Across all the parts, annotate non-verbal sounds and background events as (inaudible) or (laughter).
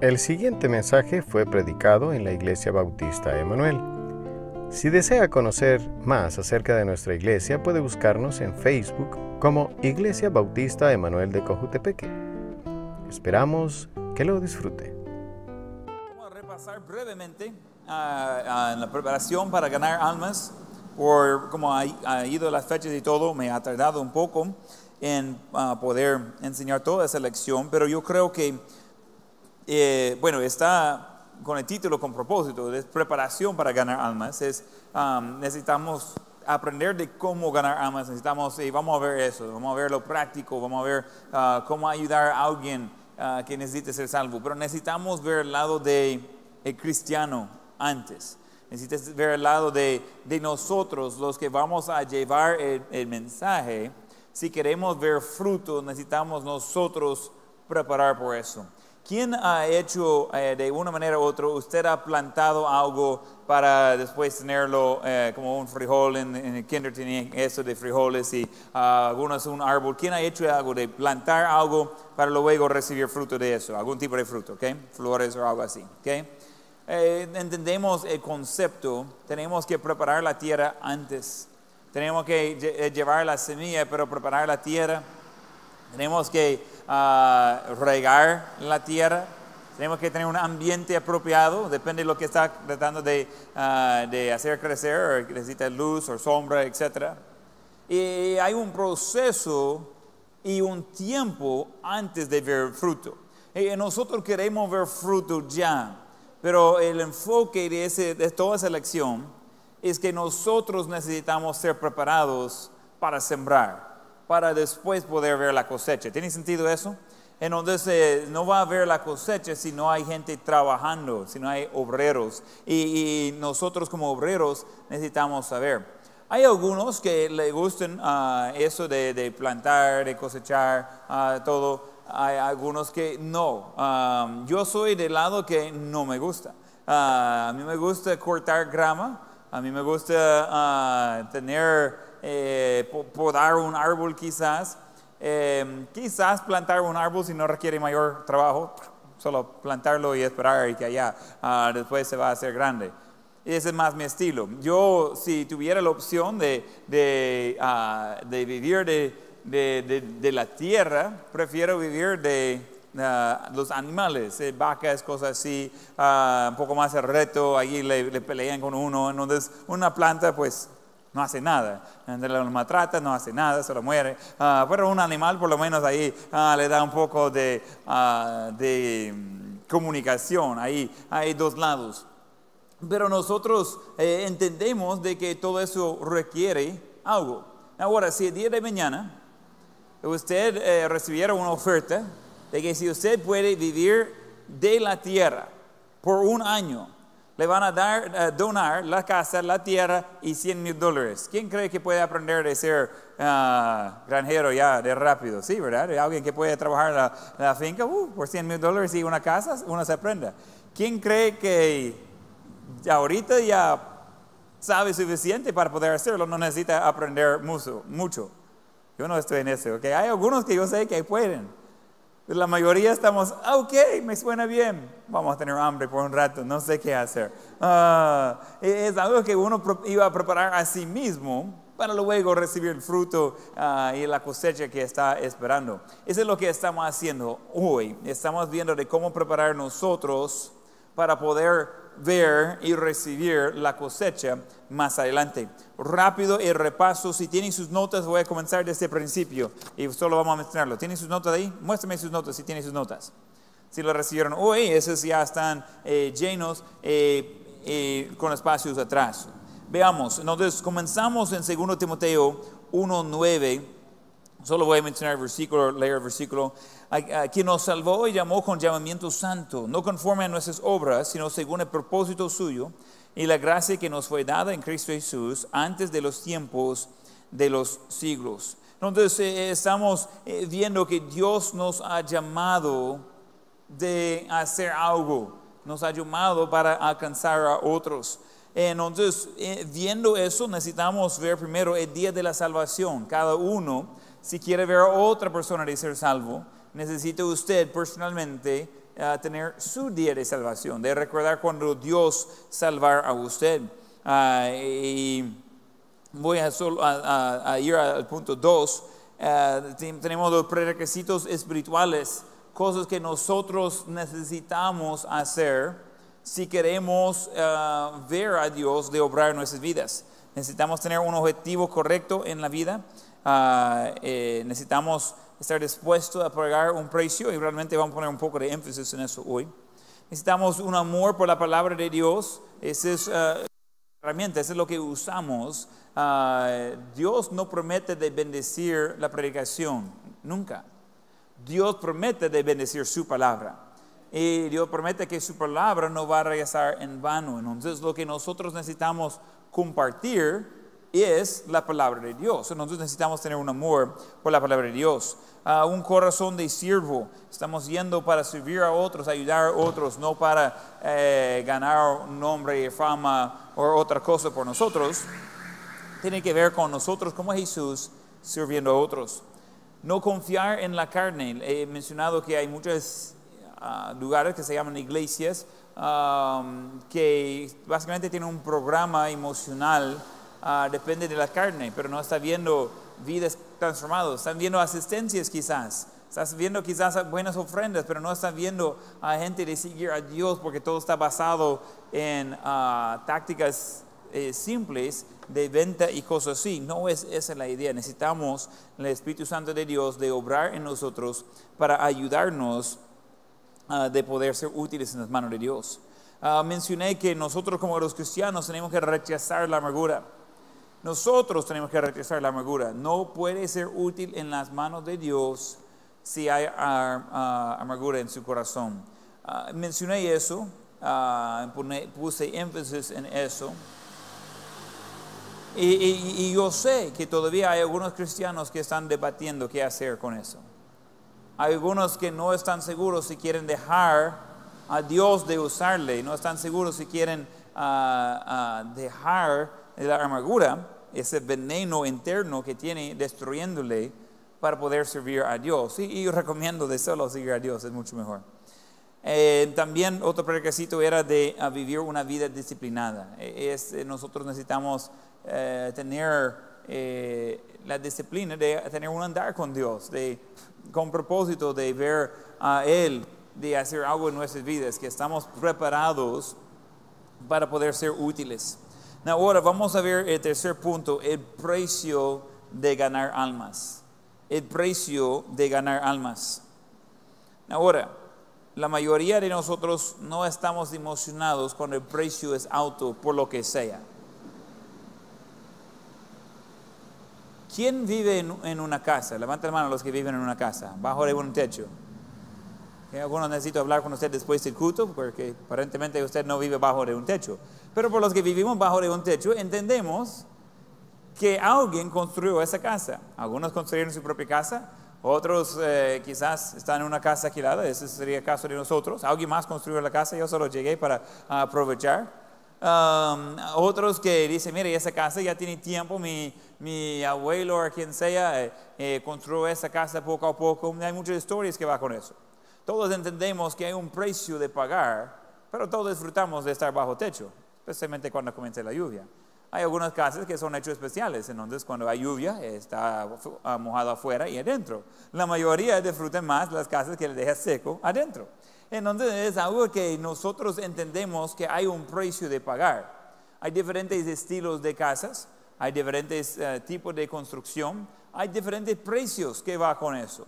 El siguiente mensaje fue predicado en la Iglesia Bautista Emanuel. Si desea conocer más acerca de nuestra iglesia, puede buscarnos en Facebook como Iglesia Bautista Emanuel de Cojutepeque. Esperamos que lo disfrute. Vamos a repasar brevemente ah, ah, en la preparación para ganar almas, por cómo ha, ha ido las fechas y todo, me ha tardado un poco en ah, poder enseñar toda esa lección, pero yo creo que eh, bueno, está con el título con propósito, es preparación para ganar almas, es um, necesitamos aprender de cómo ganar almas, necesitamos, y vamos a ver eso, vamos a ver lo práctico, vamos a ver uh, cómo ayudar a alguien uh, que necesite ser salvo, pero necesitamos ver el lado de el cristiano antes. Necesitas ver el lado de, de nosotros, los que vamos a llevar el, el mensaje. Si queremos ver fruto, necesitamos nosotros preparar por eso. ¿Quién ha hecho eh, de una manera u otra, usted ha plantado algo para después tenerlo eh, como un frijol, en, el kinder tenían eso de frijoles y ah, algunos un árbol. ¿Quién ha hecho algo de plantar algo para luego recibir fruto de eso? Algún tipo de fruto, ¿ok? Flores o algo así, ¿ok? Eh, entendemos el concepto, tenemos que preparar la tierra antes. Tenemos que llevar la semilla, pero preparar la tierra. Tenemos que a regar la tierra, tenemos que tener un ambiente apropiado, depende de lo que está tratando de, ah, de hacer crecer, o necesita luz o sombra, etc. Y hay un proceso y un tiempo antes de ver fruto. Y nosotros queremos ver fruto ya, pero el enfoque de, ese, de toda esa lección es que nosotros necesitamos ser preparados para sembrar para después poder ver la cosecha. ¿Tiene sentido eso? Entonces eh, no va a haber la cosecha si no hay gente trabajando, si no hay obreros. Y, nosotros como obreros necesitamos saber. Hay algunos que le gustan ah, eso de, plantar, de cosechar, ah, todo. Hay algunos que no. Ah, yo soy del lado que no me gusta. a mí me gusta cortar grama. A mí me gusta tener eh, podar un árbol quizás, eh, quizás plantar un árbol si no requiere mayor trabajo, solo plantarlo y esperar y que allá ah, después se va a hacer grande. Ese es más mi estilo. Yo, si tuviera la opción de, de, ah, de vivir de, de, la tierra, prefiero vivir de ah, los animales, eh, vacas, cosas así, un poco más el reto, allí le, le, pelean con uno, entonces una planta pues no hace nada. Lo maltrata, no hace nada, se lo muere. Ah, pero un animal por lo menos ahí ah, le da un poco de, ah, de mm, comunicación, ahí hay dos lados. Pero nosotros eh, entendemos de que todo eso requiere algo. Ahora, si el día de mañana usted eh, recibiera una oferta de que si usted puede vivir de la tierra por un año, le van a dar, eh, donar la casa, la tierra y 100 mil dólares. ¿Quién cree que puede aprender de ser ah, granjero ya de rápido? Sí, ¿verdad? Alguien que puede trabajar la, la finca uh, por 100 mil dólares y una casa, uno se aprende. ¿Quién cree que ahorita ya sabe suficiente para poder hacerlo? No necesita aprender mucho. mucho. Yo no estoy en eso, ¿ok? Hay algunos que yo sé que pueden. La mayoría estamos, ah, ok, me suena bien, vamos a tener hambre por un rato, no sé qué hacer. Ah, es algo que uno iba a preparar a sí mismo para luego recibir el fruto ah, y la cosecha que está esperando. Eso es lo que estamos haciendo hoy. Estamos viendo de cómo preparar nosotros para poder ver y recibir la cosecha más adelante. Rápido el repaso, si tienen sus notas, voy a comenzar desde el principio y solo vamos a mencionarlo. ¿Tienen sus notas ahí? Muéstrame sus notas si tienen sus notas. Si lo recibieron hoy, esos ya están eh, llenos eh, eh, con espacios atrás. Veamos, entonces comenzamos en 2 Timoteo 1.9. Solo voy a mencionar el versículo, leer el versículo a, quien nos salvó y llamó con llamamiento santo, no conforme a nuestras obras, sino según el propósito suyo y la gracia que nos fue dada en Cristo Jesús antes de los tiempos de los siglos. Entonces eh, estamos eh, viendo que Dios nos ha llamado de hacer algo, nos ha llamado para alcanzar a otros. Entonces, eh, viendo eso, necesitamos ver primero el día de la salvación. Cada uno, si quiere ver a otra persona de ser salvo, necesita usted personalmente ah, tener su día de salvación, de recordar cuando Dios salvar a usted. Ah, y voy a, solo, a, a ir al punto 2. tenemos los prerequisitos espirituales, cosas que nosotros necesitamos hacer si queremos ver a Dios de obrar en nuestras vidas. Necesitamos tener un objetivo correcto en la vida. Ah, eh, necesitamos estar dispuestos a pagar un precio y realmente vamos a poner un poco de énfasis en eso hoy. Necesitamos un amor por la palabra de Dios. Esa es uh, herramienta, eso es lo que usamos. Ah, Dios no promete de bendecir la predicación, nunca. Dios promete de bendecir su palabra. Y Dios promete que su palabra no va a regresar en vano. Entonces lo que nosotros necesitamos compartir es la palabra de Dios. Entonces necesitamos tener un amor por la palabra de Dios. Uh, un corazón de siervo. Estamos yendo para servir a otros, ayudar a otros, no para eh, ganar nombre, fama o otra cosa por nosotros. Tiene que ver con nosotros como Jesús sirviendo a otros. No confiar en la carne. He mencionado que hay muchos uh, lugares que se llaman iglesias um, que básicamente tienen un programa emocional Ah, depende de la carne, pero no está viendo vidas transformadas, están viendo asistencias quizás, estás viendo quizás buenas ofrendas, pero no están viendo a gente de seguir a Dios porque todo está basado en ah, tácticas eh, simples de venta y cosas así. No es esa la idea. Necesitamos el Espíritu Santo de Dios de obrar en nosotros para ayudarnos uh, de poder ser útiles en las manos de Dios. mencioné que nosotros como los cristianos tenemos que rechazar la amargura. Nosotros tenemos que rechazar la amargura. No puede ser útil en las manos de Dios si hay ah, amargura en su corazón. Ah, mencioné eso, ah, puse énfasis en eso. Y, yo sé que todavía hay algunos cristianos que están debatiendo qué hacer con eso. Hay algunos que no están seguros si quieren dejar a Dios de usarle, no están seguros si quieren dejar la amargura, ese veneno interno que tiene destruyéndole para poder servir a Dios. Y, recomiendo de solo seguir a Dios, es mucho mejor. Eh, también otro requisito era de vivir una vida disciplinada. E, eh, nosotros necesitamos eh, tener la disciplina de tener un andar con Dios, de, con propósito de ver a Él, de hacer algo en nuestras vidas, que estamos preparados para poder ser útiles. Ahora vamos a ver el tercer punto, el precio de ganar almas. El precio de ganar almas. Ahora, la mayoría de nosotros no estamos emocionados cuando el precio es alto por lo que sea. ¿Quién vive en, una casa? Levanta la mano los que viven en una casa, bajo de un techo. Algunos necesito hablar con usted después del culto, porque aparentemente usted no vive bajo de un techo. Pero por los que vivimos bajo de un techo, entendemos que alguien construyó esa casa. Algunos construyeron su propia casa, otros eh, quizás están en una casa alquilada, ese sería el caso de nosotros. Alguien más construyó la casa, yo solo llegué para aprovechar. Um, otros que dicen, mire, esa casa ya tiene tiempo, mi, mi abuelo o quien sea eh, eh, construyó esa casa poco a poco. Hay muchas historias que va con eso. Todos entendemos que hay un precio de pagar, pero todos disfrutamos de estar bajo techo especialmente cuando comienza la lluvia. Hay algunas casas que son hechos especiales, entonces cuando hay lluvia está mojado afuera y adentro. La mayoría disfrutan más las casas que le deja seco adentro. Entonces es algo que nosotros entendemos que hay un precio de pagar. Hay diferentes estilos de casas, hay diferentes eh, tipos de construcción, hay diferentes precios que va con eso.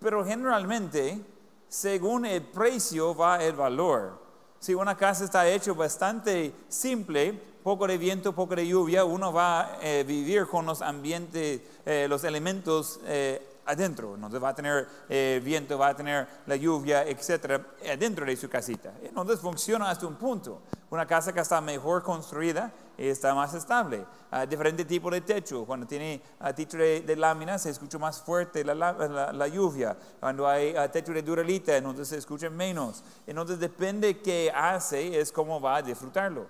Pero generalmente, según el precio va el valor. Si una casa está hecha bastante simple, poco de viento, poco de lluvia, uno va a eh, vivir con los ambientes, eh, los elementos eh, adentro. Entonces va a tener viento, va a tener la lluvia, etcétera, adentro de su casita. Entonces funciona hasta un punto. Una casa que está mejor construida está más estable. Uh, diferente tipo de techo. Cuando tiene uh, techo de, lámina se escucha más fuerte la, la, lluvia. Cuando hay uh, techo de duralita, entonces se escucha menos. Entonces depende qué hace, es cómo va a disfrutarlo.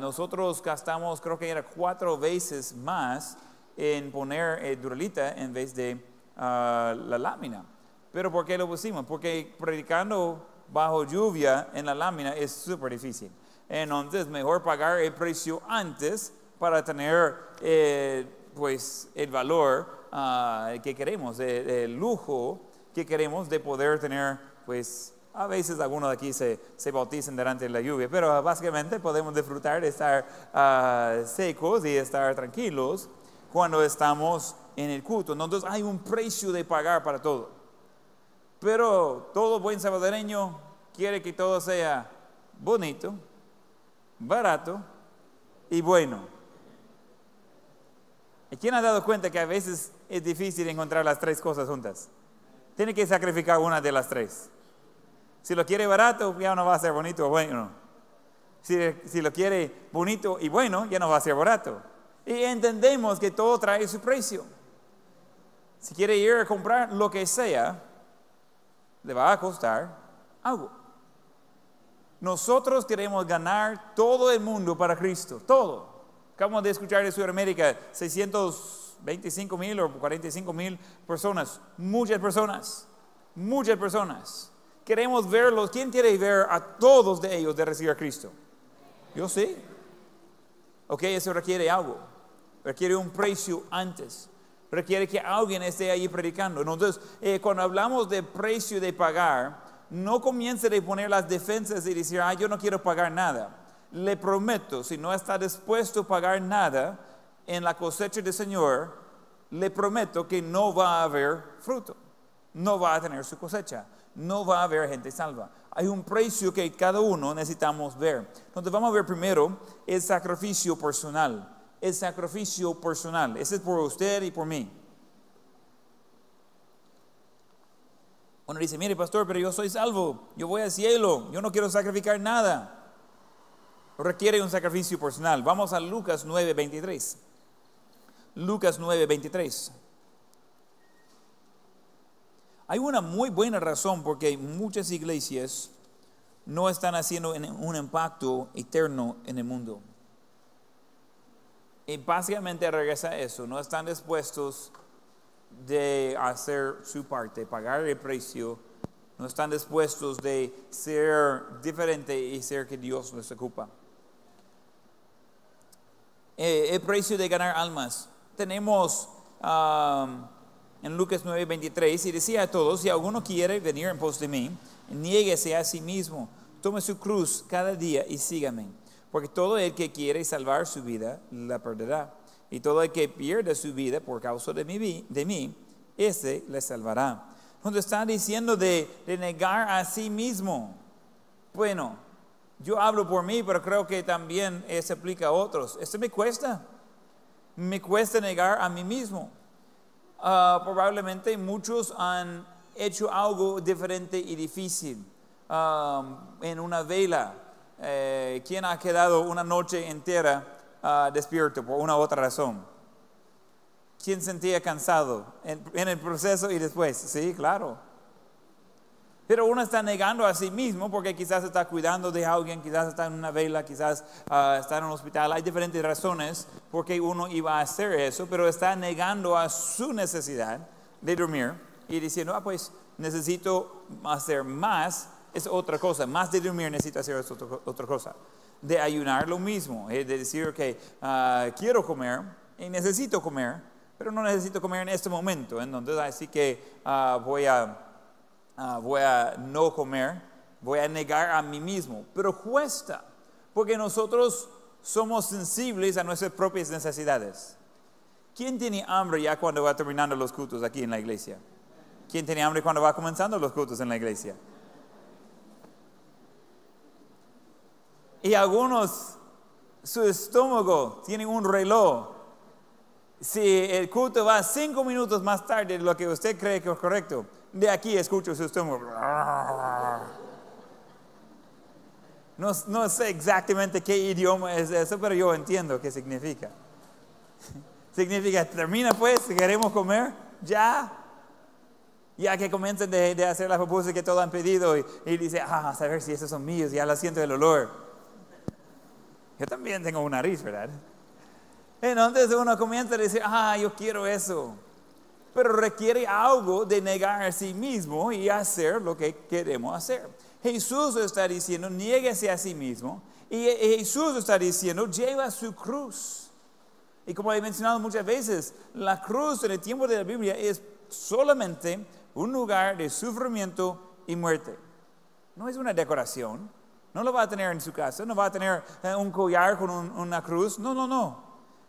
nosotros gastamos creo que era cuatro veces más en poner eh, duralita en vez de la lámina. Pero ¿por qué lo pusimos? Porque predicando bajo lluvia en la lámina es súper difícil. Entonces, mejor pagar el precio antes para tener eh, pues, el valor ah, que queremos, el, lujo que queremos de poder tener, pues, a veces algunos de aquí se, se bautizan durante la lluvia, pero básicamente podemos disfrutar de estar ah, secos y estar tranquilos cuando estamos en el culto. Entonces hay un precio de pagar para todo. Pero todo buen salvadoreño quiere que todo sea bonito, barato y bueno. ¿Y quién ha dado cuenta que a veces es difícil encontrar las tres cosas juntas? Tiene que sacrificar una de las tres. Si lo quiere barato, ya no va a ser bonito o bueno. Si, si lo quiere bonito y bueno, ya no va a ser barato. Y entendemos que todo trae su precio. Si quiere ir a comprar lo que sea, le va a costar algo. Nosotros queremos ganar todo el mundo para Cristo, todo. Acabamos de escuchar de Sudamérica 625 mil o 45 mil personas, muchas personas, muchas personas. Queremos verlos. ¿Quién quiere ver a todos de ellos de recibir a Cristo? Yo sí. Ok, eso requiere algo. Requiere un precio antes. Requiere que alguien esté ahí predicando. Entonces, eh, cuando hablamos de precio de pagar, no comience a poner las defensas y decir, ah, yo no quiero pagar nada. Le prometo, si no está dispuesto a pagar nada en la cosecha del Señor, le prometo que no va a haber fruto. No va a tener su cosecha no va a haber gente salva. Hay un precio que cada uno necesitamos ver. Entonces vamos a ver primero el sacrificio personal. El sacrificio personal. Ese es por usted y por mí. Uno dice, mire pastor, pero yo soy salvo, yo voy al cielo, yo no quiero sacrificar nada. Requiere un sacrificio personal. Vamos a Lucas 9:23. Lucas 9:23. Hay una muy buena razón porque muchas iglesias no están haciendo un impacto eterno en el mundo. Y básicamente regresa a eso, no están dispuestos de hacer su parte, pagar el precio, no están dispuestos de ser diferente y ser que Dios les ocupa. Eh, el precio de ganar almas. Tenemos um, en Lucas 9:23 y decía a todos, si alguno quiere venir en pos de mí, niéguese a sí mismo, tome su cruz cada día y sígame. Porque todo el que quiere salvar su vida, la perderá. Y todo el que pierda su vida por causa de mí, de mí ese le salvará. Cuando está diciendo de, de negar a sí mismo, bueno, yo hablo por mí, pero creo que también se aplica a otros. Esto me cuesta. Me cuesta negar a mí mismo. Ah, probablemente muchos han hecho algo diferente y difícil. en una vela, eh, ¿quién ha quedado una noche entera ah, despierto por una u otra razón? ¿Quién sentía cansado en el proceso y después? Sí, claro. Pero uno está negando a sí mismo porque quizás está cuidando de alguien, quizás está en una vela, quizás ah, está en un hospital. Hay diferentes razones por qué uno iba a hacer eso, pero está negando a su necesidad de dormir y diciendo, ah, pues necesito hacer más, es otra cosa. Más de dormir necesito hacer otra cosa. De ayunar lo mismo, de decir que ah, quiero comer y necesito comer, pero no necesito comer en este momento. Entonces, así que ah, voy a Ah, voy a no comer, voy a negar a mí mismo. Pero cuesta, porque nosotros somos sensibles a nuestras propias necesidades. ¿Quién tiene hambre ya cuando va terminando los cultos aquí en la iglesia? ¿Quién tiene hambre cuando va comenzando los cultos en la iglesia? Y algunos, su estómago tiene un reloj. Si el culto va cinco minutos más tarde de lo que usted cree que es correcto, de aquí escucho su estómago. No, no, sé exactamente qué idioma es eso, pero yo entiendo qué significa. (laughs) significa, termina pues, queremos comer, ya. Ya que comiencen de, hacer las propuestas que todos han pedido y, dice, ah, a saber si esos son míos, ya la siento el olor. Yo también tengo una nariz, ¿verdad? Entonces uno comienza a decir, ah, yo quiero eso pero requiere algo de negar a sí mismo y hacer lo que queremos hacer. Jesús está diciendo, niéguese a sí mismo. Y Jesús está diciendo, lleva su cruz. Y como he mencionado muchas veces, la cruz en el tiempo de la Biblia es solamente un lugar de sufrimiento y muerte. No es una decoración. No lo va a tener en su casa, no va a tener eh, un collar con una cruz. No, no, no.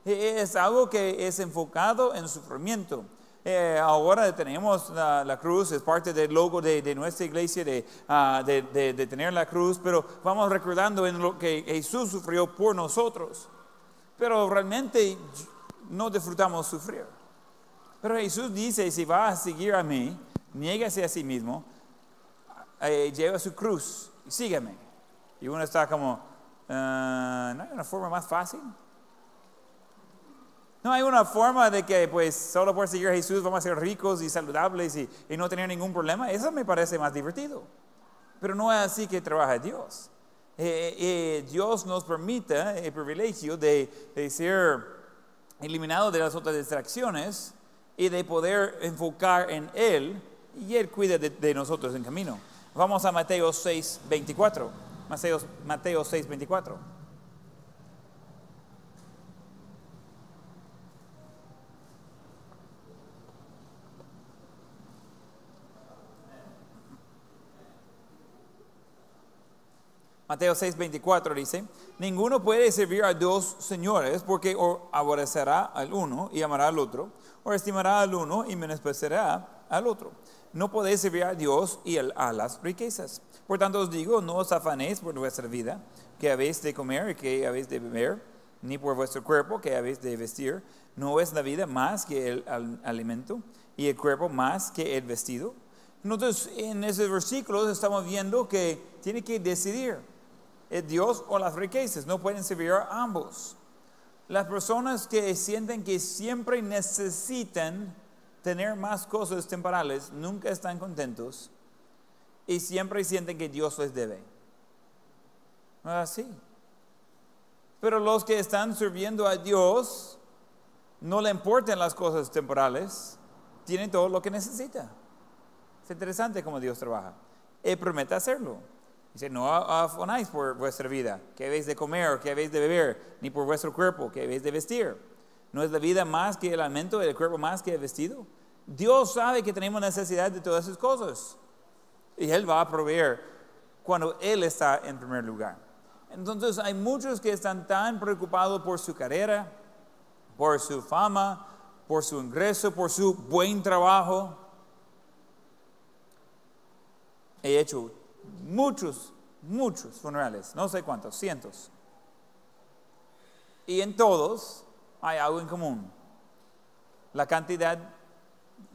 E, es algo que es enfocado en sufrimiento. Eh, ahora tenemos la, cruz, es parte del logo de, nuestra iglesia ah, de, de, tener la cruz, pero vamos recordando en lo que Jesús sufrió por nosotros. Pero realmente no disfrutamos sufrir. Pero Jesús dice, si va a seguir a mí, niégase a sí mismo, eh, lleva su cruz y sígueme. Y uno está como, ah, ¿no hay una forma más fácil? No hay una forma de que pues solo por seguir a Jesús vamos a ser ricos y saludables y, no tener ningún problema. Eso me parece más divertido. Pero no es así que trabaja Dios. Eh, eh, Dios nos permite el privilegio de, ser eliminado de las otras distracciones y de poder enfocar en Él y Él cuida de, nosotros en camino. Vamos a Mateo 6, 24. Mateo, Mateo 6, 24. Mateo 6, 24 dice, ninguno puede servir a dos señores porque o aborrecerá al uno y amará al otro, o estimará al uno y menospreciará al otro. No podéis servir a Dios y a las riquezas. Por tanto os digo, no os afanéis por vuestra vida, que habéis de comer y que habéis de beber, ni por vuestro cuerpo, que habéis de vestir. No es la vida más que el alimento y el cuerpo más que el vestido. Entonces, en esos versículos estamos viendo que tiene que decidir es Dios o las riquezas. No pueden servir a ambos. Las personas que sienten que siempre necesitan tener más cosas temporales nunca están contentos y siempre sienten que Dios les debe. No es así. Pero los que están sirviendo a Dios no le importan las cosas temporales, tienen todo lo que necesita. Es interesante cómo Dios trabaja. Él promete hacerlo. Dice, no afanáis por vuestra vida, que habéis de comer que habéis de beber, ni por vuestro cuerpo, que habéis de vestir. ¿No es la vida más que el alimento, el cuerpo más que el vestido? Dios sabe que tenemos necesidad de todas esas cosas. Y Él va a proveer cuando Él está en primer lugar. Entonces hay muchos que están tan preocupados por su carrera, por su fama, por su ingreso, por su buen trabajo. He hecho muchos, muchos funerales, no sé cuántos, cientos. Y en todos hay algo en común. La cantidad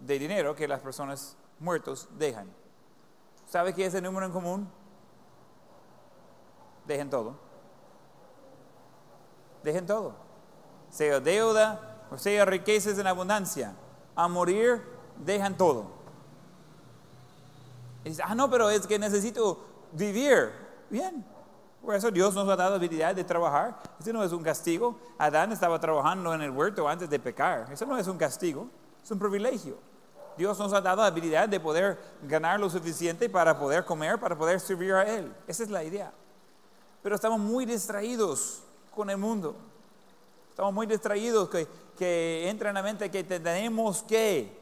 de dinero que las personas muertos dejan. ¿Sabe qué es el número en común? Dejen todo. Dejen todo. Sea deuda o sea riquezas en abundancia. A morir, dejan todo ah, no, pero es que necesito vivir. Bien. Por eso Dios nos ha dado habilidad de trabajar. Eso no es un castigo. Adán estaba trabajando en el huerto antes de pecar. Eso no es un castigo, es un privilegio. Dios nos ha dado la habilidad de poder ganar lo suficiente para poder comer, para poder servir a Él. Esa es la idea. Pero estamos muy distraídos con el mundo. Estamos muy distraídos que, que entra en la mente que tenemos que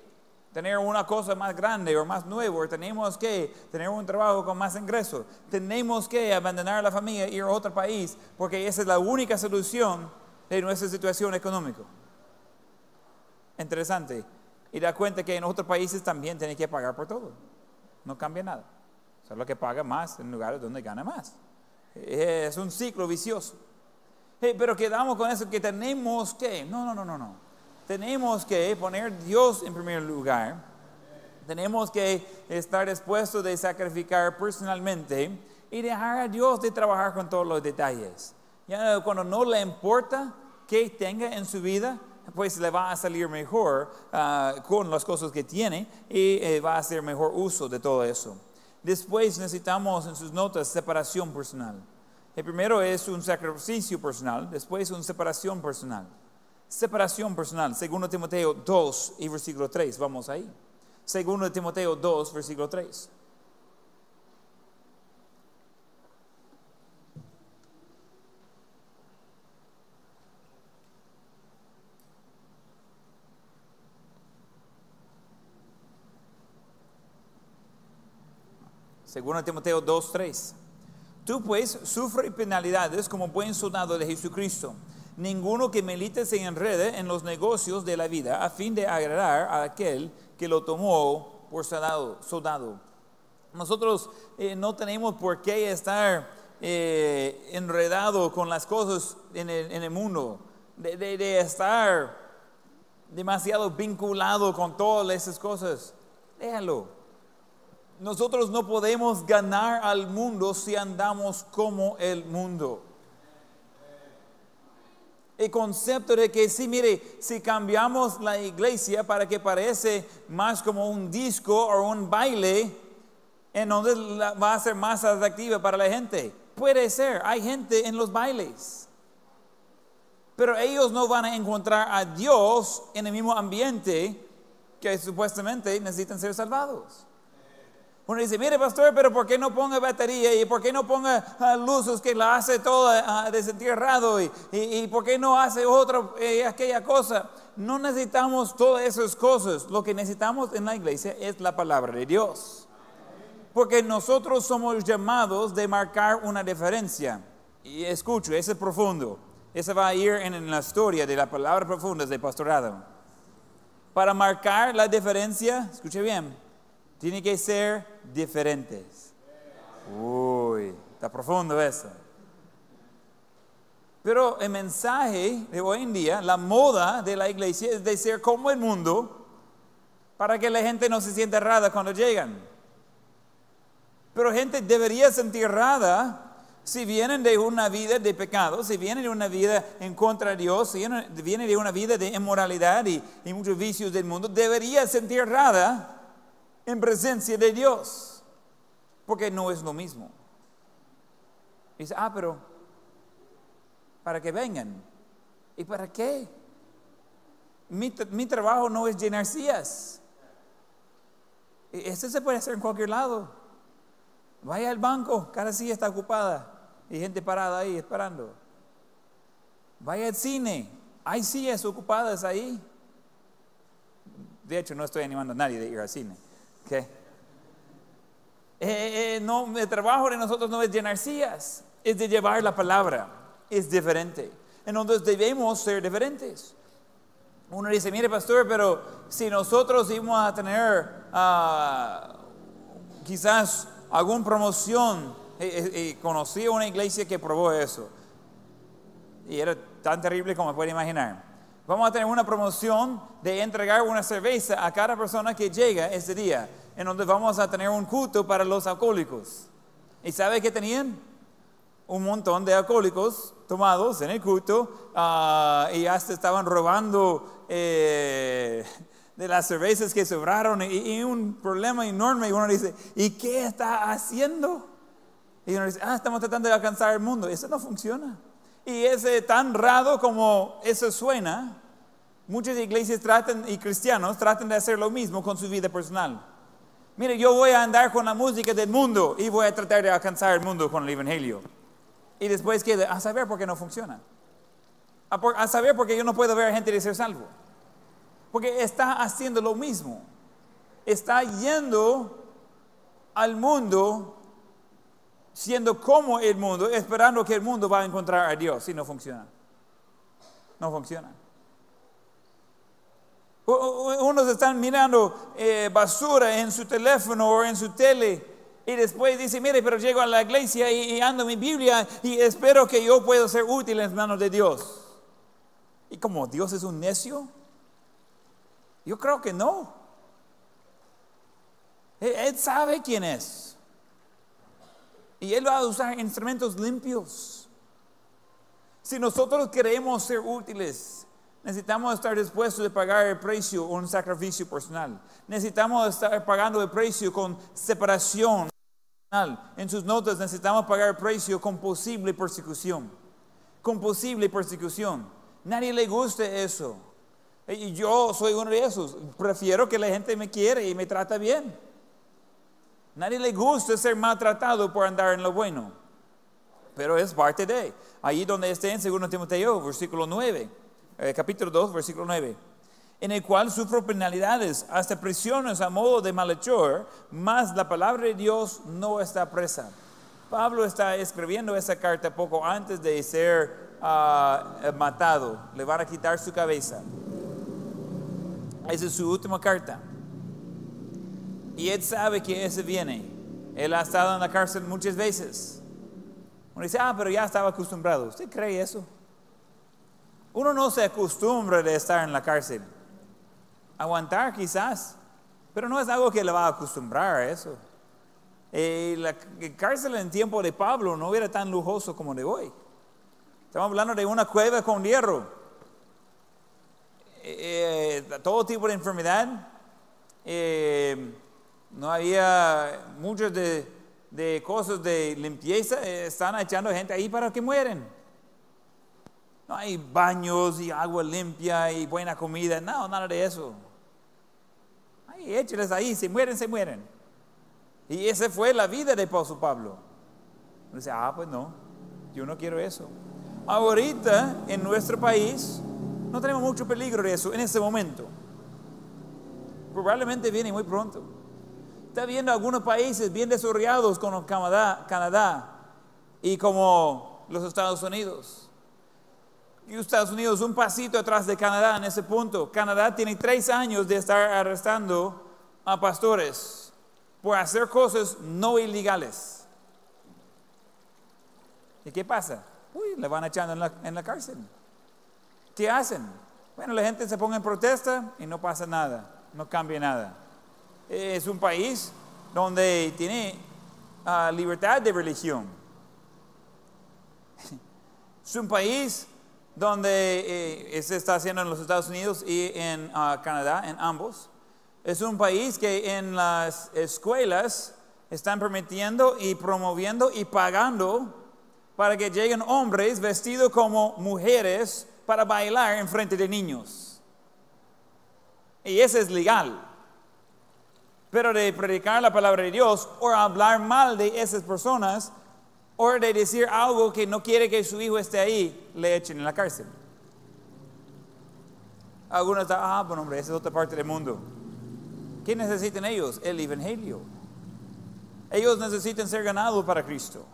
tener una cosa más grande o más nueva, tenemos que tener un trabajo con más ingresos, tenemos que abandonar la familia ir a otro país, porque esa es la única solución de nuestra situación económica. Interesante. Y da cuenta que en otros países también tiene que pagar por todo. No cambia nada. Solo que paga más en lugares donde gana más. Es un ciclo vicioso. pero quedamos con eso que tenemos que. No, no, no, no, no tenemos que poner Dios en primer lugar. Tenemos que estar dispuestos de sacrificar personalmente y dejar a Dios de trabajar con todos los detalles. Ya cuando no le importa que tenga en su vida, pues le va a salir mejor ah, con las cosas que tiene y eh, va a hacer mejor uso de todo eso. Después necesitamos en sus notas separación personal. El primero es un sacrificio personal, después una separación personal. Separación personal, segundo Timoteo 2 y versículo 3, vamos ahí. Segundo Timoteo 2, versículo 3. Segundo Timoteo 2, 3. Tú pues sufre penalidades como buen soldado de Jesucristo Ninguno que milite se enrede en los negocios de la vida a fin de agradar a aquel que lo tomó por soldado. Nosotros eh, no tenemos por qué estar eh, enredado con las cosas en el, mundo, de, de estar demasiado vinculado con todas esas cosas. Déjalo. Nosotros no podemos ganar al mundo si andamos como el mundo. El concepto de que sí, mire, si cambiamos la iglesia para que parece más como un disco o un baile, entonces va a ser más atractiva para la gente. Puede ser, hay gente en los bailes. Pero ellos no van a encontrar a Dios en el mismo ambiente que supuestamente necesitan ser salvados. Uno dice, mire pastor, pero ¿por qué no ponga batería? ¿Y por qué no ponga uh, luces que la hace toda uh, desentierrado? ¿Y, y, por qué no hace otra, eh, aquella cosa? No necesitamos todas esas cosas. Lo que necesitamos en la iglesia es la palabra de Dios. Porque nosotros somos llamados de marcar una diferencia. Y escucho, ese es profundo. Ese va a ir en, la historia de la palabra profunda de pastorado. Para marcar la diferencia, escuche bien, tiene que ser diferentes. Uy, está profundo eso. Pero el mensaje de hoy en día, la moda de la iglesia es de ser como el mundo para que la gente no se sienta errada cuando llegan. Pero gente debería sentir errada si vienen de una vida de pecado, si vienen de una vida en contra de Dios, si vienen de una vida de inmoralidad y, muchos vicios del mundo, debería sentir errada en presencia de Dios, porque no es lo mismo. Dice, ah, pero para que vengan. ¿Y para qué? Mi, trabajo no es llenar sillas. E, eso se puede hacer en cualquier lado. Vaya al banco, cada silla está ocupada y gente parada ahí esperando. Vaya al cine, hay sillas ocupadas ahí. De hecho, no estoy animando a nadie de ir al cine. Eh, eh, no, el trabajo de nosotros no es llenar sillas, es de llevar la palabra, es diferente. Entonces debemos ser diferentes. Uno dice, mire pastor, pero si nosotros íbamos a tener uh, quizás alguna promoción y, conocí una iglesia que probó eso. Y era tan terrible como puede imaginar. Vamos a tener una promoción de entregar una cerveza a cada persona que llega ese día, en donde vamos a tener un culto para los alcohólicos. ¿Y sabe qué tenían? Un montón de alcohólicos tomados en el culto ah, y hasta estaban robando eh, de las cervezas que sobraron y, y, un problema enorme. Y uno dice, ¿y qué está haciendo? Y uno dice, ah, estamos tratando de alcanzar el mundo. Eso no funciona. Y es tan raro como eso suena, muchas iglesias tratan, y cristianos tratan de hacer lo mismo con su vida personal. Mire, yo voy a andar con la música del mundo y voy a tratar de alcanzar el mundo con el Evangelio. Y después queda, a saber por qué no funciona. A, a saber por qué yo no puedo ver a gente de ser salvo. Porque está haciendo lo mismo. Está yendo al mundo siendo como el mundo, esperando que el mundo va a encontrar a Dios. Si no funciona. No funciona. Unos están mirando eh, basura en su teléfono o en su tele y después dice, mire, pero llego a la iglesia y, ando mi Biblia y espero que yo pueda ser útil en manos de Dios. ¿Y como Dios es un necio? Yo creo que no. él sabe quién es. Y Él va a usar instrumentos limpios. Si nosotros queremos ser útiles, necesitamos estar dispuestos a pagar el precio o un sacrificio personal. Necesitamos estar pagando el precio con separación. En sus notas necesitamos pagar el precio con posible persecución. Con posible persecución. Nadie le guste eso. Y yo soy uno de esos. Prefiero que la gente me quiera y me trata bien. Nadie le gusta ser maltratado por andar en lo bueno. Pero es parte de. Ahí donde esté en 2 Timoteo, versículo 9, eh, capítulo 2, versículo 9. en el cual sufro penalidades, hasta prisiones a modo de malhechor, mas la palabra de Dios no está presa. Pablo está escribiendo esa carta poco antes de ser ah, matado. Le van a quitar su cabeza. Esa es su última carta. Y él sabe que ese viene. Él ha estado en la cárcel muchas veces. Uno dice, ah, pero ya estaba acostumbrado. ¿Usted cree eso? Uno no se acostumbra de estar en la cárcel. Aguantar quizás, pero no es algo que le va a acostumbrar a eso. Eh, la cárcel en tiempo de Pablo no era tan lujoso como de hoy. Estamos hablando de una cueva con hierro. Eh, eh, todo tipo de enfermedad. No había muchas de, de, cosas de limpieza. están echando gente ahí para que mueren. No hay baños y agua limpia y buena comida. No, nada de eso. Ay, écheles ahí, si mueren, se mueren. Y esa fue la vida de Pablo. Dice, ah, pues no, yo no quiero eso. Ahorita en nuestro país no tenemos mucho peligro de eso en este momento. Probablemente viene muy pronto. Está viendo algunos países bien desarrollados como Canadá, y como los Estados Unidos y Estados Unidos un pasito atrás de Canadá en ese punto. Canadá tiene tres años de estar arrestando a pastores por hacer cosas no ilegales. ¿Y qué pasa? Uy, le van echando en la, en la cárcel. ¿Qué hacen? Bueno, la gente se pone en protesta y no pasa nada, no cambia nada. Es un país donde tiene ah, libertad de religión. (laughs) Es un país donde eh, se está haciendo en los Estados Unidos y en ah, Canadá, en ambos. Es un país que en las escuelas están permitiendo y promoviendo y pagando para que lleguen hombres vestidos como mujeres para bailar en frente de niños. Y eso es legal. Pero de predicar la palabra de Dios o hablar mal de esas personas o de decir algo que no quiere que su hijo esté ahí, le echen en la cárcel. Algunos están, ah, bueno, hombre, esa es otra parte del mundo. ¿Qué necesitan ellos? El Evangelio. Ellos necesitan ser ganados para Cristo.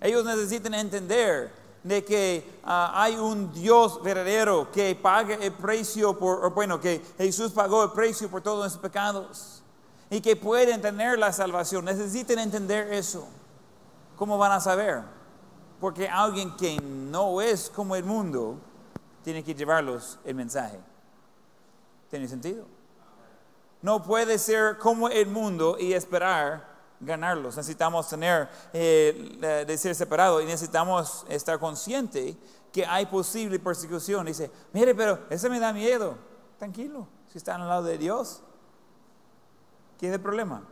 Ellos necesitan entender de que ah, hay un Dios verdadero que paga el precio por, bueno, que Jesús pagó el precio por todos nuestros pecados y que pueden tener la salvación. Necesitan entender eso. ¿Cómo van a saber? Porque alguien que no es como el mundo tiene que llevarlos el mensaje. ¿Tiene sentido? No puede ser como el mundo y esperar ganarlos. Necesitamos tener, eh, de ser separados y necesitamos estar conscientes que hay posible persecución. Dice, mire, pero eso me da miedo. Tranquilo, si están al lado de Dios, ¿qué es el problema?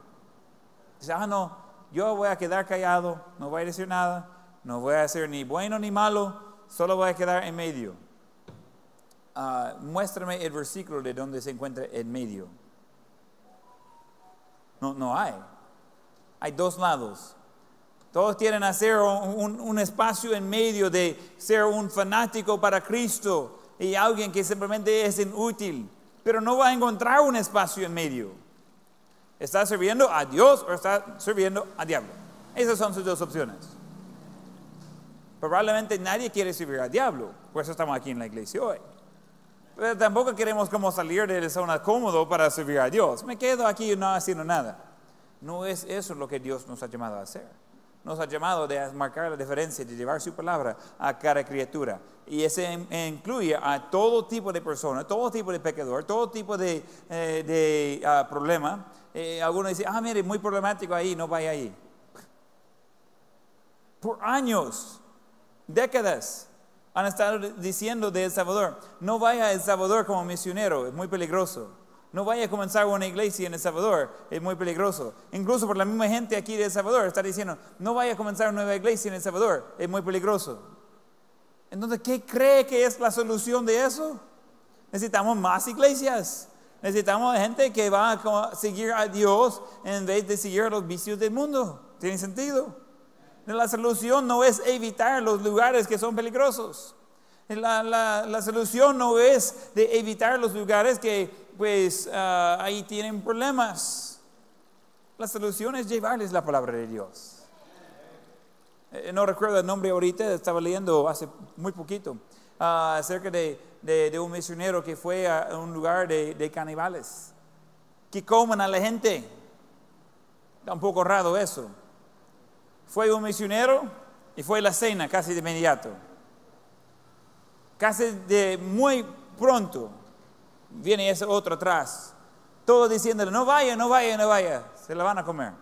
Dice, ah, no, yo voy a quedar callado, no voy a decir nada, no voy a hacer ni bueno ni malo, solo voy a quedar en medio. Ah, muéstrame el versículo de donde se encuentra en medio. No, no hay. Hay dos lados. Todos quieren hacer un, un, espacio en medio de ser un fanático para Cristo y alguien que simplemente es inútil, pero no va a encontrar un espacio en medio. ¿Está sirviendo a Dios o está sirviendo a diablo? Esas son sus dos opciones. Probablemente nadie quiere servir al diablo, por eso estamos aquí en la iglesia hoy. Pero tampoco queremos como salir de la zona cómodo para servir a Dios. Me quedo aquí no haciendo nada. No es eso lo que Dios nos ha llamado a hacer. Nos ha llamado a marcar la diferencia, de llevar su palabra a cada criatura. Y eso incluye a todo tipo de persona, todo tipo de pecador, todo tipo de, eh, ah, problema eh, algunos dicen, ah, mire, muy problemático ahí, no vaya ahí. Por años, décadas, han estado diciendo de El Salvador, no vaya a El Salvador como misionero, es muy peligroso. No vaya a comenzar una iglesia en El Salvador, es muy peligroso. Incluso por la misma gente aquí de El Salvador está diciendo, no vaya a comenzar una nueva iglesia en El Salvador, es muy peligroso. Entonces, ¿qué cree que es la solución de eso? Necesitamos más iglesias. Necesitamos gente que va a seguir a Dios en vez de seguir los vicios del mundo. ¿Tiene sentido? La solución no es evitar los lugares que son peligrosos. La, la- la solución no es de evitar los lugares que pues ah, ahí tienen problemas. La solución es llevarles la palabra de Dios. Eh, no recuerdo el nombre ahorita, estaba leyendo hace muy poquito ah, acerca de, de- un misionero que fue a un lugar de, de caníbales, que comen a la gente. Está un poco raro eso. Fue un misionero y fue la cena casi de inmediato. Casi de muy pronto viene ese otro atrás. Todo diciéndole, no vaya, no vaya, no vaya. Se la van a comer.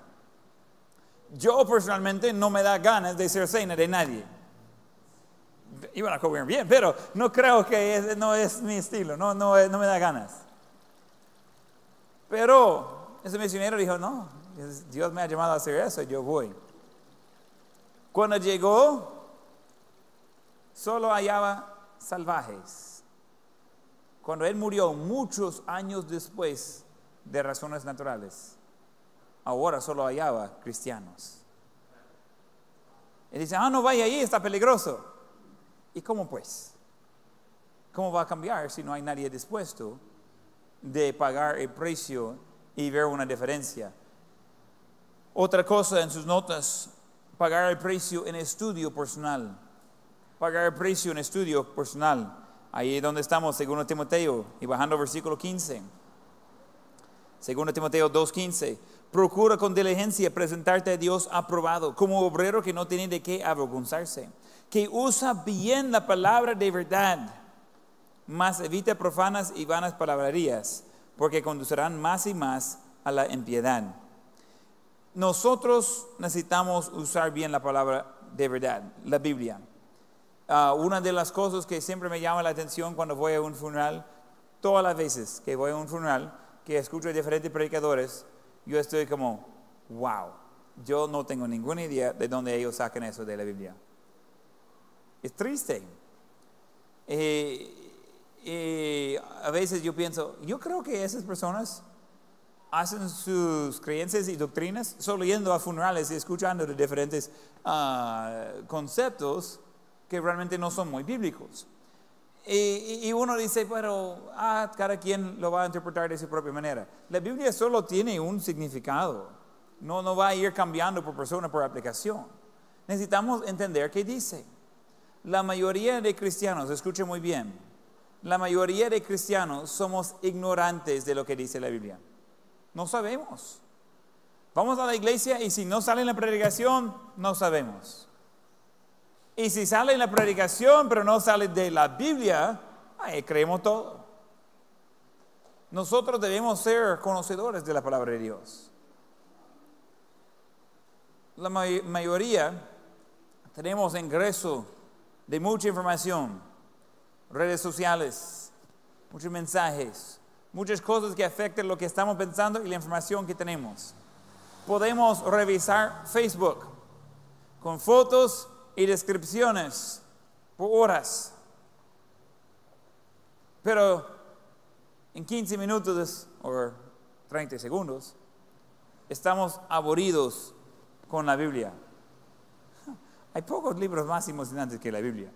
Yo personalmente no me da ganas de ser cena de nadie. Iban a comer bien, pero no creo que no es mi estilo, no, no, no me da ganas. Pero ese misionero dijo, no, Dios me ha llamado a hacer eso, yo voy. Cuando llegó, solo hallaba salvajes. Cuando él murió muchos años después de razones naturales, ahora solo hallaba cristianos. Y dice, ah, no vaya ahí, está peligroso. ¿Y cómo pues? ¿Cómo va a cambiar si no hay nadie dispuesto de pagar el precio y ver una diferencia? Otra cosa en sus notas, pagar el precio en estudio personal. Pagar el precio en estudio personal. Ahí es donde estamos, segundo Timoteo, y bajando versículo 15. Segundo Timoteo 2.15. Procura con diligencia presentarte a Dios aprobado, como obrero que no tiene de qué avergonzarse, que usa bien la palabra de verdad, mas evita profanas y vanas palabrerías, porque conducirán más y más a la impiedad. Nosotros necesitamos usar bien la palabra de verdad, la Biblia. Ah, una de las cosas que siempre me llama la atención cuando voy a un funeral, todas las veces que voy a un funeral, que escucho a diferentes predicadores, yo estoy como, wow, yo no tengo ninguna idea de dónde ellos sacan eso de la Biblia. Es triste. Eh, eh, a veces yo pienso, yo creo que esas personas hacen sus creencias y doctrinas solo yendo a funerales y escuchando de diferentes ah, conceptos que realmente no son muy bíblicos. Y, y- uno dice, pero ah, cada quien lo va a interpretar de su propia manera. La Biblia solo tiene un significado, no, no va a ir cambiando por persona, por aplicación. Necesitamos entender qué dice. La mayoría de cristianos, escuche muy bien, la mayoría de cristianos somos ignorantes de lo que dice la Biblia. No sabemos. Vamos a la iglesia y si no sale en la predicación, no sabemos. Y si sale en la predicación, pero no sale de la Biblia, ahí creemos todo. Nosotros debemos ser conocedores de la palabra de Dios. La may- mayoría tenemos ingreso de mucha información, redes sociales, muchos mensajes, muchas cosas que afectan lo que estamos pensando y la información que tenemos. Podemos revisar Facebook con fotos y descripciones por horas. Pero en 15 minutos o 30 segundos estamos aburridos con la Biblia. Hay pocos libros más emocionantes que la Biblia.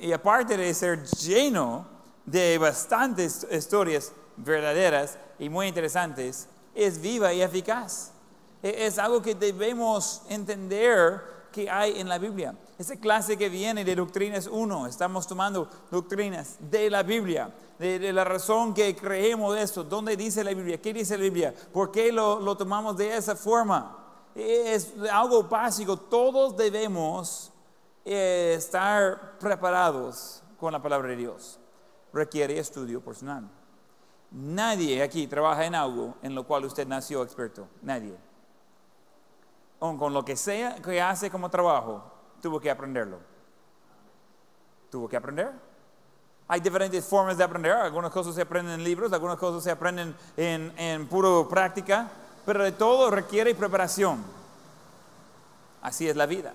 Y aparte de ser lleno de bastantes historias verdaderas y muy interesantes, es viva y eficaz. E- Es algo que debemos entender que hay en la Biblia. Esa clase que viene de doctrinas 1, estamos tomando doctrinas de la Biblia, de, de la razón que creemos esto, dónde dice la Biblia, qué dice la Biblia, por qué lo, lo tomamos de esa forma. Es algo básico, todos debemos eh, estar preparados con la palabra de Dios. Requiere estudio personal. Nadie aquí trabaja en algo en lo cual usted nació experto. Nadie. Aun con lo que sea que hace como trabajo, tuvo que aprenderlo. Tuvo que aprender. Hay diferentes formas de aprender. Algunas cosas se aprenden en libros, algunas cosas se aprenden en, en puro práctica, pero de todo requiere preparación. Así es la vida.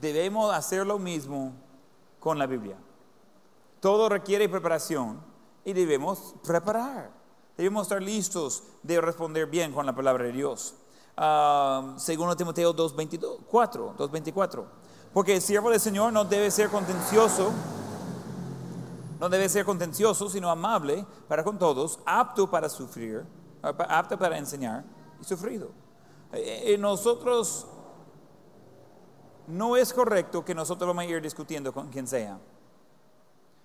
Debemos hacer lo mismo con la Biblia. Todo requiere preparación y debemos preparar. Debemos estar listos de responder bien con la palabra de Dios. Ah, segundo Timoteo 2.24, 2.24. Porque el siervo del Señor no debe ser contencioso, no debe ser contencioso, sino amable para con todos, apto para sufrir, ah, apto para enseñar y sufrido. Eh, eh, nosotros, no es correcto que nosotros vamos a ir discutiendo con quien sea.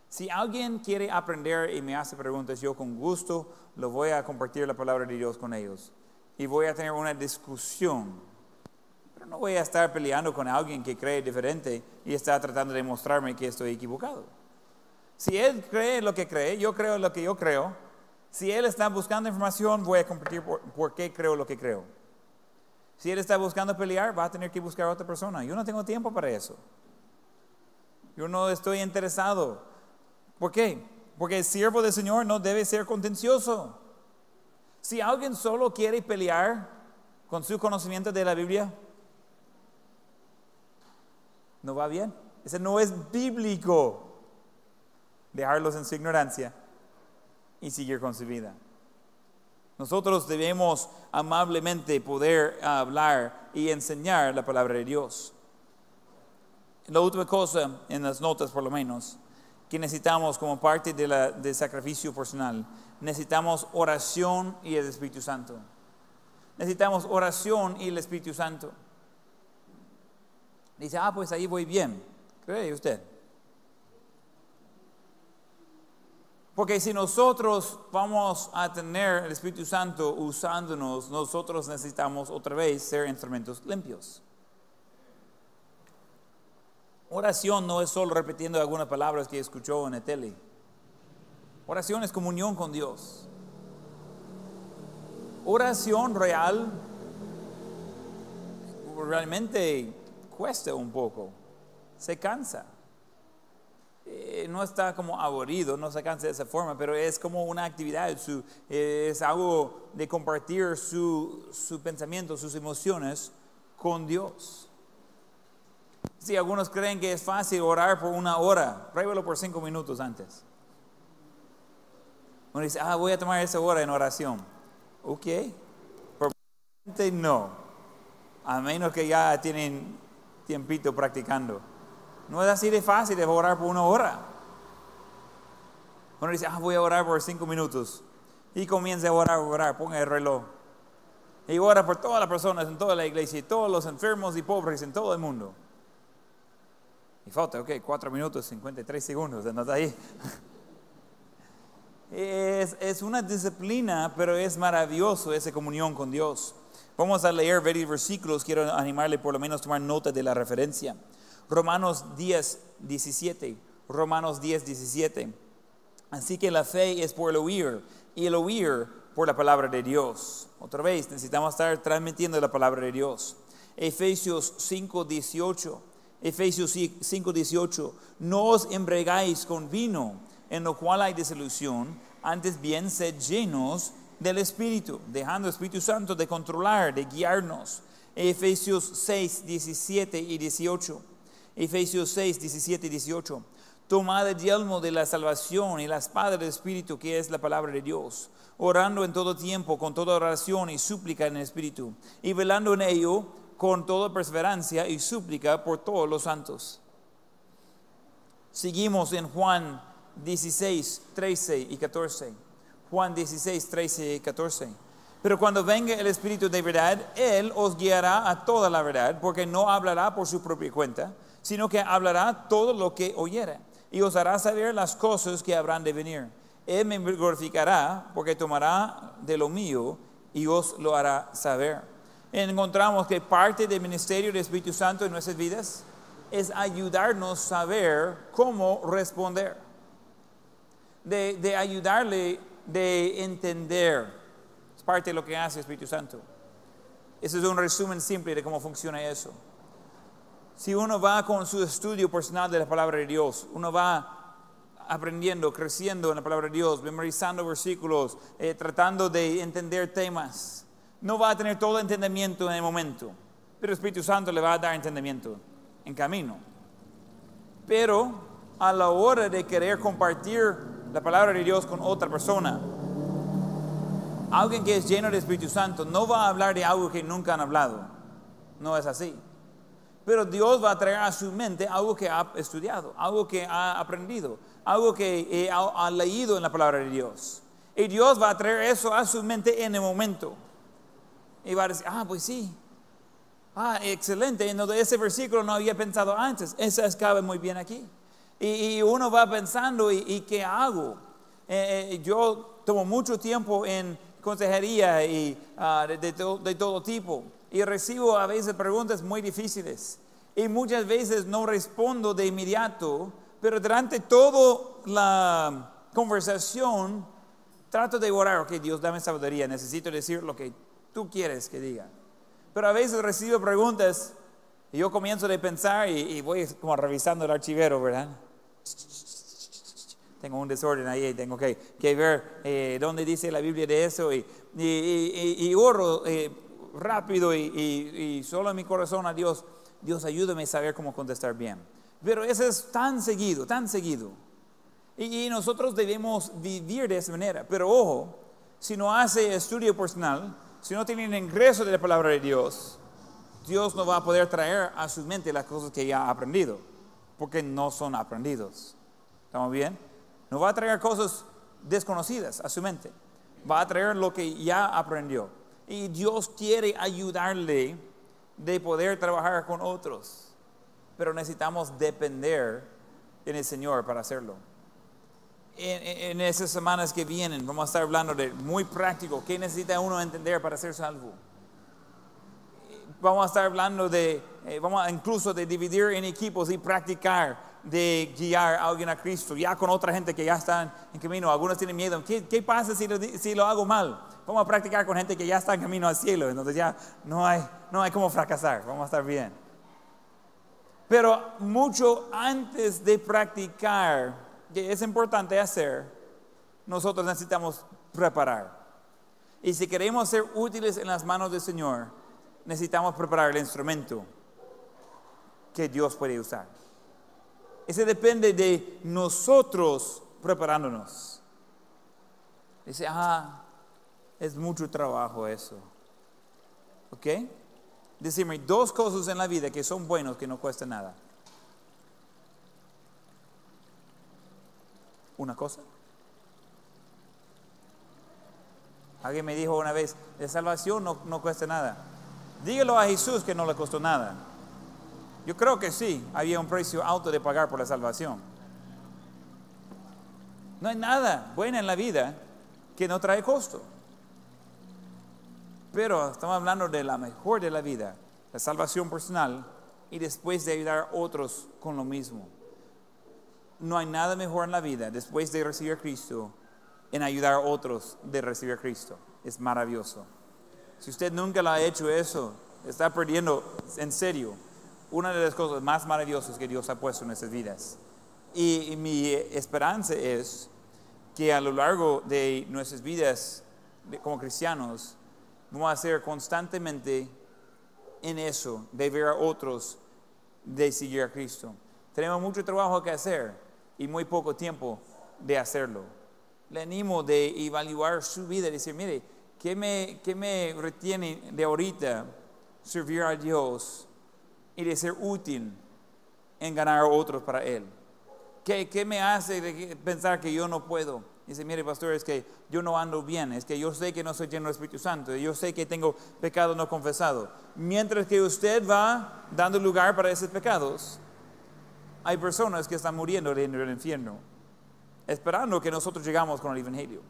Si alguien quiere aprender y me hace preguntas, yo con gusto lo voy a compartir la palabra de Dios con ellos. Y voy a tener una discusión. Pero no voy a estar peleando con alguien que cree diferente y está tratando de mostrarme que estoy equivocado. Si él cree lo que cree, yo creo lo que yo creo. Si él está buscando información, voy a compartir por, qué creo lo que creo. Si él está buscando pelear, va a tener que buscar a otra persona. Yo no tengo tiempo para eso. Yo no estoy interesado ¿Por qué? Porque el siervo del Señor no debe ser contencioso. Si alguien solo quiere pelear con su conocimiento de la Biblia, no va bien. Ese no es bíblico. Dejarlos en su ignorancia y seguir con su vida. Nosotros debemos amablemente poder hablar y enseñar la palabra de Dios. La última cosa, en las notas por lo menos, que necesitamos como parte del sacrificio personal. Necesitamos oración y el Espíritu Santo. Necesitamos oración y el Espíritu Santo. Dice, ah, pues ahí voy bien. ¿Cree usted? Porque si nosotros vamos a tener el Espíritu Santo usándonos, nosotros necesitamos otra vez ser instrumentos limpios. Oración no es solo repitiendo algunas palabras que escuchó en la tele. Oración es comunión con Dios. Oración real realmente cuesta un poco, se cansa. Eh, no está como aburrido, no se cansa de esa forma, pero es como una actividad, es algo de compartir su, su pensamiento, sus emociones con Dios. Si algunos creen que es fácil orar por una hora, pruébelo por cinco minutos antes. Uno dice, ah, voy a tomar esa hora en oración. Ok, probablemente no, a menos que ya tienen tiempito practicando. No es así de fácil de orar por una hora. Uno dice, ah, voy a orar por cinco minutos. Y comienza a orar, a orar, ponga el reloj. Y ora por todas las personas en toda la iglesia, y todos los enfermos y pobres en todo el mundo. Y falta, ok, 4 minutos 53 segundos, ¿no ahí? (laughs) Es, es, una disciplina, pero es maravilloso esa comunión con Dios. Vamos a leer varios versículos, quiero animarle por lo menos a tomar nota de la referencia. Romanos 10, 17. Romanos 10, 17. Así que la fe es por el oír y el oír por la palabra de Dios. Otra vez, necesitamos estar transmitiendo la palabra de Dios. Efesios 5, 18. Efesios 5:18, no os embregáis con vino, en lo cual hay desilusión, antes bien sed llenos del Espíritu, dejando el Espíritu Santo de controlar, de guiarnos. Efesios 6, 17 y 18. Efesios 6, 17 y 18. Tomad el yelmo de la salvación y la espada del Espíritu, que es la palabra de Dios, orando en todo tiempo, con toda oración y súplica en el Espíritu, y velando en ello con toda perseverancia y súplica por todos los santos. Seguimos en Juan 16, 13 y 14. Juan 16, 13 y 14. Pero cuando venga el Espíritu de verdad, Él os guiará a toda la verdad, porque no hablará por su propia cuenta, sino que hablará todo lo que oyere, y os hará saber las cosas que habrán de venir. Él me glorificará, porque tomará de lo mío y os lo hará saber encontramos que parte del ministerio del Espíritu Santo en nuestras vidas es ayudarnos a saber cómo responder, de, ayudarle, de entender. Es parte de lo que hace el Espíritu Santo. Ese es un resumen simple de cómo funciona eso. Si uno va con su estudio personal de la palabra de Dios, uno va aprendiendo, creciendo en la palabra de Dios, memorizando versículos, eh, tratando de entender temas no va a tener todo entendimiento en el momento, pero el Espíritu Santo le va a dar entendimiento en camino. Pero a la hora de querer compartir la palabra de Dios con otra persona, Alguien que es lleno del Espíritu Santo no va a hablar de algo que nunca han hablado. No es así. Pero Dios va a traer a su mente algo que ha estudiado, algo que ha aprendido, algo que eh, ha, ha leído en la palabra de Dios. Y Dios va a traer eso a su mente en el momento. Y va a decir, ah, pues sí. Ah, excelente. En ese versículo no había pensado antes. Eso cabe muy bien aquí. Y, uno va pensando, ¿y, qué hago? Eh, eh, yo tomo mucho tiempo en consejería y, ah, de, de de todo tipo. Y recibo a veces preguntas muy difíciles. Y muchas veces no respondo de inmediato, pero durante toda la conversación trato de orar, ok, Dios dame sabiduría, necesito decir lo que tú quieres que diga. Pero a veces recibo preguntas y yo comienzo de pensar y, y voy como revisando el archivero, ¿verdad? Tengo un desorden ahí, tengo que, que ver eh, dónde dice la Biblia de eso y, y, y- y- y oro eh, rápido y, y- y solo en mi corazón a Dios, Dios ayúdame a saber cómo contestar bien. Pero eso es tan seguido, tan seguido. Y, y nosotros debemos vivir de esa manera. Pero ojo, si no hace estudio personal, si no tiene el ingreso de la palabra de Dios, Dios no va a poder traer a su mente las cosas que ya ha aprendido, porque no son aprendidos. ¿Estamos bien? No va a traer cosas desconocidas a su mente. Va a traer lo que ya aprendió. Y Dios quiere ayudarle de poder trabajar con otros. Pero necesitamos depender en el Señor para hacerlo. En, en- esas semanas que vienen vamos a estar hablando de muy práctico, qué necesita uno entender para ser salvo. Vamos a estar hablando de, eh, vamos a incluso de dividir en equipos y practicar de guiar a alguien a Cristo, ya con otra gente que ya están en camino. Algunos tienen miedo. ¿Qué, qué pasa si lo, si lo hago mal? Vamos a practicar con gente que ya está en camino al cielo, entonces ya no hay, no hay cómo fracasar, vamos a estar bien. Pero mucho antes de practicar, que es importante hacer, nosotros necesitamos preparar. Y si queremos ser útiles en las manos del Señor, necesitamos preparar el instrumento que Dios puede usar. Ese depende de nosotros preparándonos. Dice, ah, es mucho trabajo eso. ¿Ok? Decirme dos cosas en la vida que son buenos que no cuesta nada. Una cosa. Alguien me dijo una vez, la salvación no, no cuesta nada. Dígalo a Jesús que no le costó nada. Yo creo que sí, había un precio alto de pagar por la salvación. No hay nada bueno en la vida que no trae costo. Pero estamos hablando de la mejor de la vida, la salvación personal y después de ayudar a otros con lo mismo. No hay nada mejor en la vida después de recibir a Cristo en ayudar a otros de recibir a Cristo. Es maravilloso. Si usted nunca lo ha hecho eso, está perdiendo en serio una de las cosas más maravillosas que Dios ha puesto en nuestras vidas. Y, y mi esperanza es que a lo largo de nuestras vidas como cristianos vamos a ser constantemente en eso, de ver a otros, de seguir a Cristo. Tenemos mucho trabajo que hacer y muy poco tiempo de hacerlo. Le animo de evaluar su vida y decir, mire, ¿qué me, qué me retiene de ahorita servir a Dios y de ser útil en ganar a otros para Él? ¿Qué, qué me hace pensar que yo no puedo? Dice, mire, pastor, es que yo no ando bien, es que yo sé que no soy lleno del Espíritu Santo, yo sé que tengo pecado no confesado. Mientras que usted va dando lugar para esos pecados, hay personas que están muriendo dentro del infierno, esperando que nosotros llegamos con el Evangelio.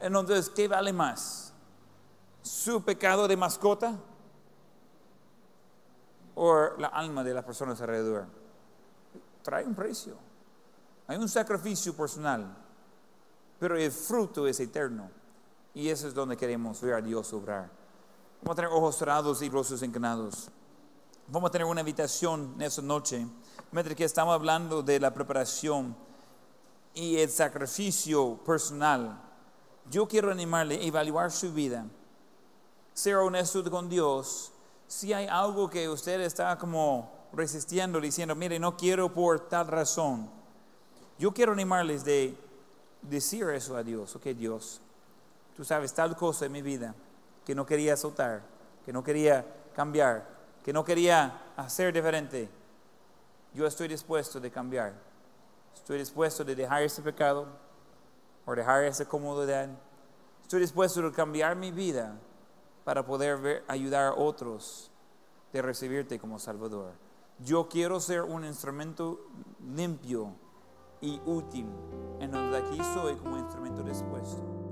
Entonces, ¿qué vale más? ¿Su pecado de mascota o la alma de las personas alrededor? Trae un precio. Hay un sacrificio personal, pero el fruto es eterno. Y eso es donde queremos ver a Dios obrar. Vamos a tener ojos cerrados y rostros inclinados. Vamos a tener una invitación en esta noche, mientras que estamos hablando de la preparación y el sacrificio personal. Yo quiero animarle a evaluar su vida, ser honesto con Dios. Si hay algo que usted está como resistiendo, diciendo, mire, no quiero por tal razón. Yo quiero animarles de decir eso a Dios, ok Dios, tú sabes tal cosa en mi vida que no quería soltar, que no quería cambiar, que no quería hacer diferente. Yo estoy dispuesto de cambiar. Estoy dispuesto de dejar ese pecado o dejar esa comodidad. Estoy dispuesto de cambiar mi vida para poder ayudar a otros de recibirte como Salvador. Yo quiero ser un instrumento limpio y útil en donde aquí soy como instrumento dispuesto.